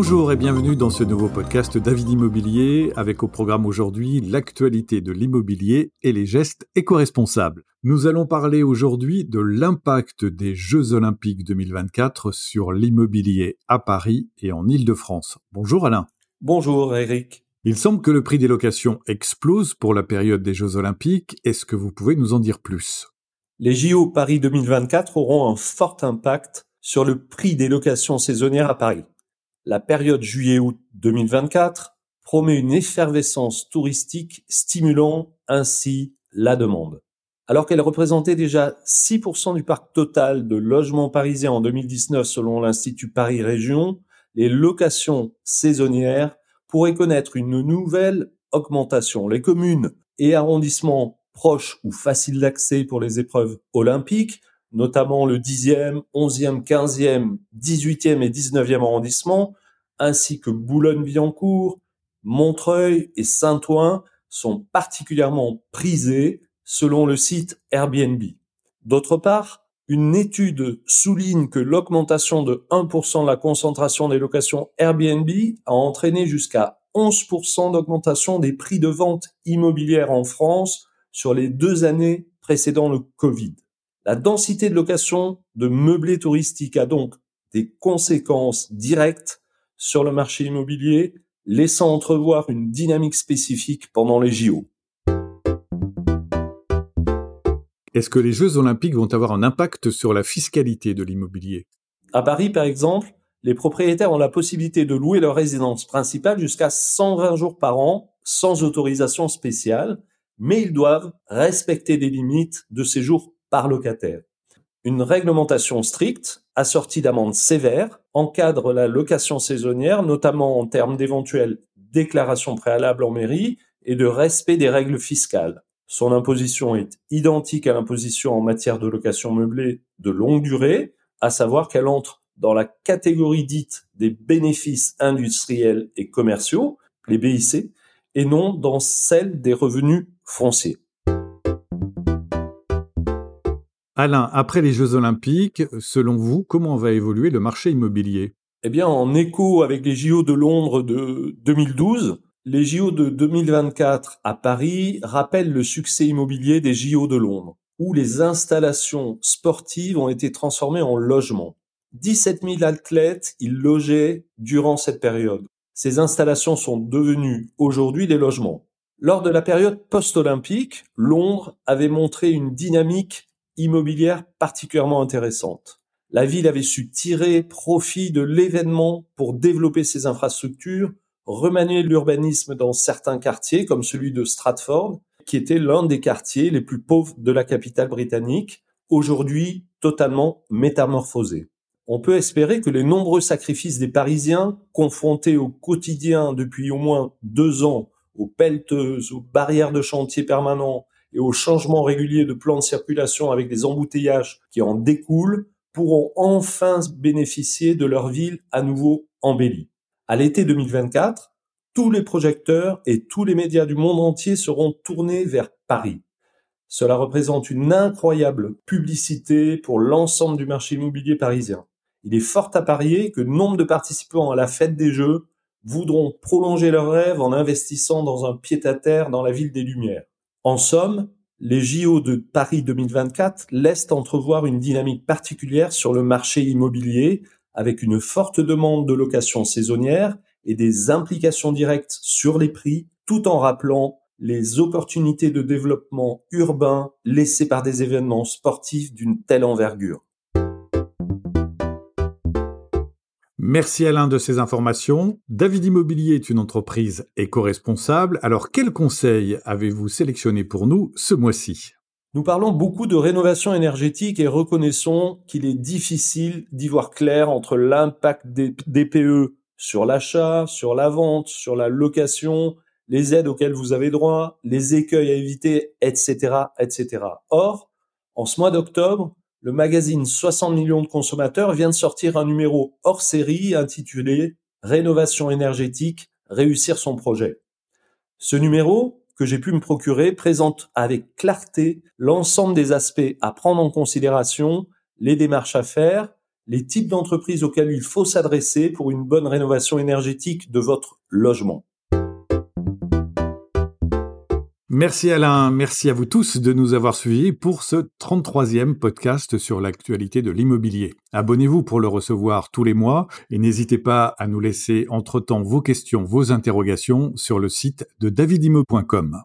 Bonjour et bienvenue dans ce nouveau podcast David Immobilier avec au programme aujourd'hui l'actualité de l'immobilier et les gestes éco-responsables. Nous allons parler aujourd'hui de l'impact des Jeux Olympiques 2024 sur l'immobilier à Paris et en Ile-de-France. Bonjour Alain. Bonjour Eric. Il semble que le prix des locations explose pour la période des Jeux Olympiques. Est-ce que vous pouvez nous en dire plus? Les JO Paris 2024 auront un fort impact sur le prix des locations saisonnières à Paris la période juillet-août 2024 promet une effervescence touristique stimulant ainsi la demande. Alors qu'elle représentait déjà 6% du parc total de logements parisiens en 2019 selon l'Institut Paris Région, les locations saisonnières pourraient connaître une nouvelle augmentation. Les communes et arrondissements proches ou faciles d'accès pour les épreuves olympiques notamment le 10e, 11e, 15e, 18e et 19e arrondissement, ainsi que Boulogne-Billancourt, Montreuil et Saint-Ouen sont particulièrement prisés selon le site Airbnb. D'autre part, une étude souligne que l'augmentation de 1% de la concentration des locations Airbnb a entraîné jusqu'à 11% d'augmentation des prix de vente immobilière en France sur les deux années précédant le Covid. La densité de location de meublés touristiques a donc des conséquences directes sur le marché immobilier, laissant entrevoir une dynamique spécifique pendant les JO. Est-ce que les Jeux olympiques vont avoir un impact sur la fiscalité de l'immobilier? À Paris, par exemple, les propriétaires ont la possibilité de louer leur résidence principale jusqu'à 120 jours par an sans autorisation spéciale, mais ils doivent respecter des limites de séjour par locataire. Une réglementation stricte, assortie d'amendes sévères, encadre la location saisonnière, notamment en termes d'éventuelles déclarations préalables en mairie et de respect des règles fiscales. Son imposition est identique à l'imposition en matière de location meublée de longue durée, à savoir qu'elle entre dans la catégorie dite des bénéfices industriels et commerciaux, les BIC, et non dans celle des revenus fonciers. Alain, après les Jeux Olympiques, selon vous, comment va évoluer le marché immobilier? Eh bien, en écho avec les JO de Londres de 2012, les JO de 2024 à Paris rappellent le succès immobilier des JO de Londres, où les installations sportives ont été transformées en logements. 17 000 athlètes y logeaient durant cette période. Ces installations sont devenues aujourd'hui des logements. Lors de la période post-olympique, Londres avait montré une dynamique immobilière particulièrement intéressante. La ville avait su tirer profit de l'événement pour développer ses infrastructures, remanier l'urbanisme dans certains quartiers comme celui de Stratford, qui était l'un des quartiers les plus pauvres de la capitale britannique, aujourd'hui totalement métamorphosé. On peut espérer que les nombreux sacrifices des Parisiens, confrontés au quotidien depuis au moins deux ans aux pelleteuses, aux barrières de chantier permanents et aux changements réguliers de plans de circulation avec des embouteillages qui en découlent pourront enfin bénéficier de leur ville à nouveau embellie. À l'été 2024, tous les projecteurs et tous les médias du monde entier seront tournés vers Paris. Cela représente une incroyable publicité pour l'ensemble du marché immobilier parisien. Il est fort à parier que nombre de participants à la fête des Jeux voudront prolonger leur rêve en investissant dans un pied-à-terre dans la ville des Lumières. En somme, les JO de Paris 2024 laissent entrevoir une dynamique particulière sur le marché immobilier avec une forte demande de location saisonnière et des implications directes sur les prix tout en rappelant les opportunités de développement urbain laissées par des événements sportifs d'une telle envergure. Merci Alain de ces informations. David Immobilier est une entreprise éco-responsable. Alors quels conseils avez-vous sélectionné pour nous ce mois-ci? Nous parlons beaucoup de rénovation énergétique et reconnaissons qu'il est difficile d'y voir clair entre l'impact des DPE sur l'achat, sur la vente, sur la location, les aides auxquelles vous avez droit, les écueils à éviter, etc., etc. Or, en ce mois d'octobre, le magazine 60 millions de consommateurs vient de sortir un numéro hors série intitulé Rénovation énergétique, réussir son projet. Ce numéro, que j'ai pu me procurer, présente avec clarté l'ensemble des aspects à prendre en considération, les démarches à faire, les types d'entreprises auxquelles il faut s'adresser pour une bonne rénovation énergétique de votre logement. Merci Alain, merci à vous tous de nous avoir suivis pour ce 33e podcast sur l'actualité de l'immobilier. Abonnez-vous pour le recevoir tous les mois et n'hésitez pas à nous laisser entre-temps vos questions, vos interrogations sur le site de davidimo.com.